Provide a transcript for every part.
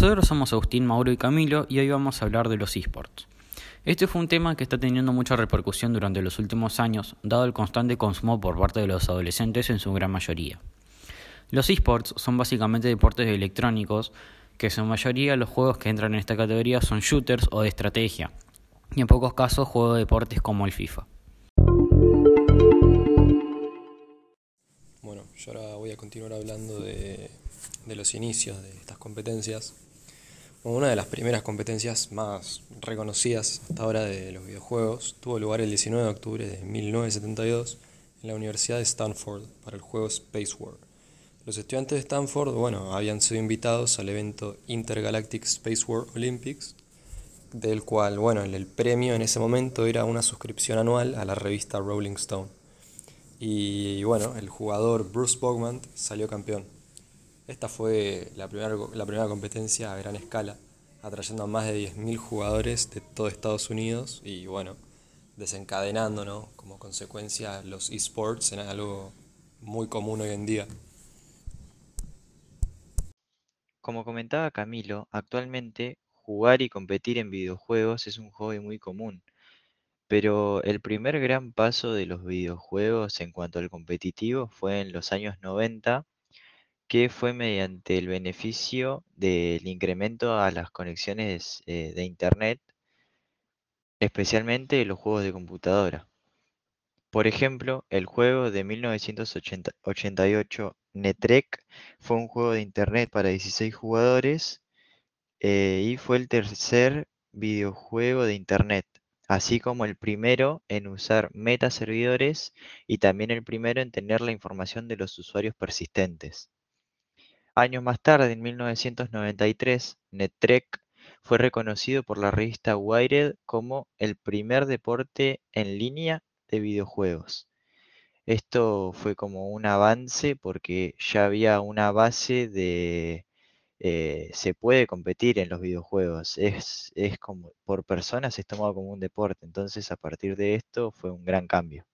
Nosotros somos Agustín, Mauro y Camilo y hoy vamos a hablar de los esports. Este fue un tema que está teniendo mucha repercusión durante los últimos años, dado el constante consumo por parte de los adolescentes en su gran mayoría. Los esports son básicamente deportes electrónicos, que en su mayoría los juegos que entran en esta categoría son shooters o de estrategia, y en pocos casos juegos de deportes como el FIFA. Bueno, yo ahora voy a continuar hablando de de los inicios de estas competencias. Una de las primeras competencias más reconocidas hasta ahora de los videojuegos tuvo lugar el 19 de octubre de 1972 en la Universidad de Stanford para el juego Space War. Los estudiantes de Stanford, bueno, habían sido invitados al evento Intergalactic Space War Olympics, del cual, bueno, el premio en ese momento era una suscripción anual a la revista Rolling Stone. Y bueno, el jugador Bruce Bogman salió campeón. Esta fue la primera, la primera competencia a gran escala, atrayendo a más de 10.000 jugadores de todo Estados Unidos y bueno, desencadenando ¿no? como consecuencia los esports en algo muy común hoy en día. Como comentaba Camilo, actualmente jugar y competir en videojuegos es un hobby muy común, pero el primer gran paso de los videojuegos en cuanto al competitivo fue en los años 90 que fue mediante el beneficio del incremento a las conexiones eh, de Internet, especialmente los juegos de computadora. Por ejemplo, el juego de 1988 Netrek fue un juego de Internet para 16 jugadores eh, y fue el tercer videojuego de Internet, así como el primero en usar metaservidores y también el primero en tener la información de los usuarios persistentes. Años más tarde, en 1993, NetTrek fue reconocido por la revista Wired como el primer deporte en línea de videojuegos. Esto fue como un avance porque ya había una base de eh, se puede competir en los videojuegos. Es, es como por personas es tomado como un deporte. Entonces a partir de esto fue un gran cambio.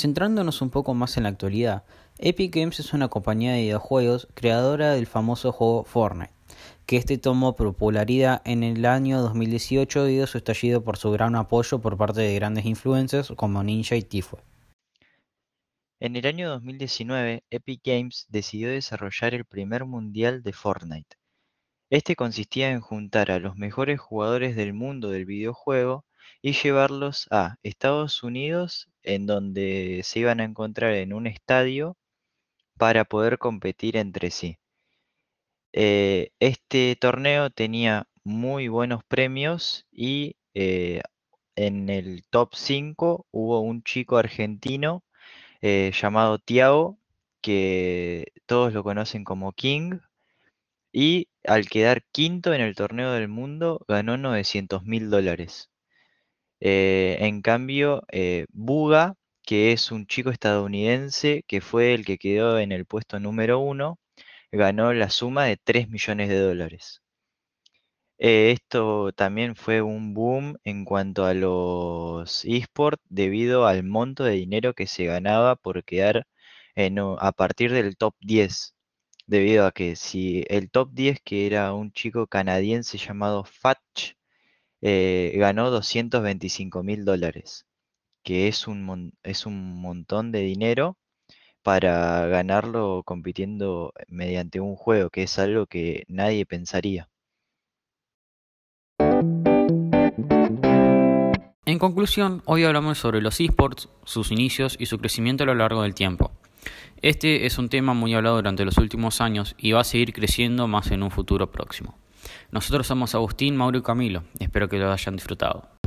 Centrándonos un poco más en la actualidad, Epic Games es una compañía de videojuegos creadora del famoso juego Fortnite, que este tomó popularidad en el año 2018 debido a su estallido por su gran apoyo por parte de grandes influencers como Ninja y Tifue. En el año 2019, Epic Games decidió desarrollar el primer mundial de Fortnite. Este consistía en juntar a los mejores jugadores del mundo del videojuego y llevarlos a Estados Unidos, en donde se iban a encontrar en un estadio para poder competir entre sí. Eh, este torneo tenía muy buenos premios y eh, en el top 5 hubo un chico argentino eh, llamado Tiago, que todos lo conocen como King, y al quedar quinto en el torneo del mundo ganó 900 mil dólares. Eh, en cambio, eh, Buga, que es un chico estadounidense que fue el que quedó en el puesto número uno, ganó la suma de 3 millones de dólares. Eh, esto también fue un boom en cuanto a los esports debido al monto de dinero que se ganaba por quedar a partir del top 10. Debido a que si el top 10, que era un chico canadiense llamado Fatch, eh, ganó 225 mil dólares, que es un, es un montón de dinero para ganarlo compitiendo mediante un juego, que es algo que nadie pensaría. En conclusión, hoy hablamos sobre los esports, sus inicios y su crecimiento a lo largo del tiempo. Este es un tema muy hablado durante los últimos años y va a seguir creciendo más en un futuro próximo. Nosotros somos Agustín, Mauro y Camilo. Espero que lo hayan disfrutado.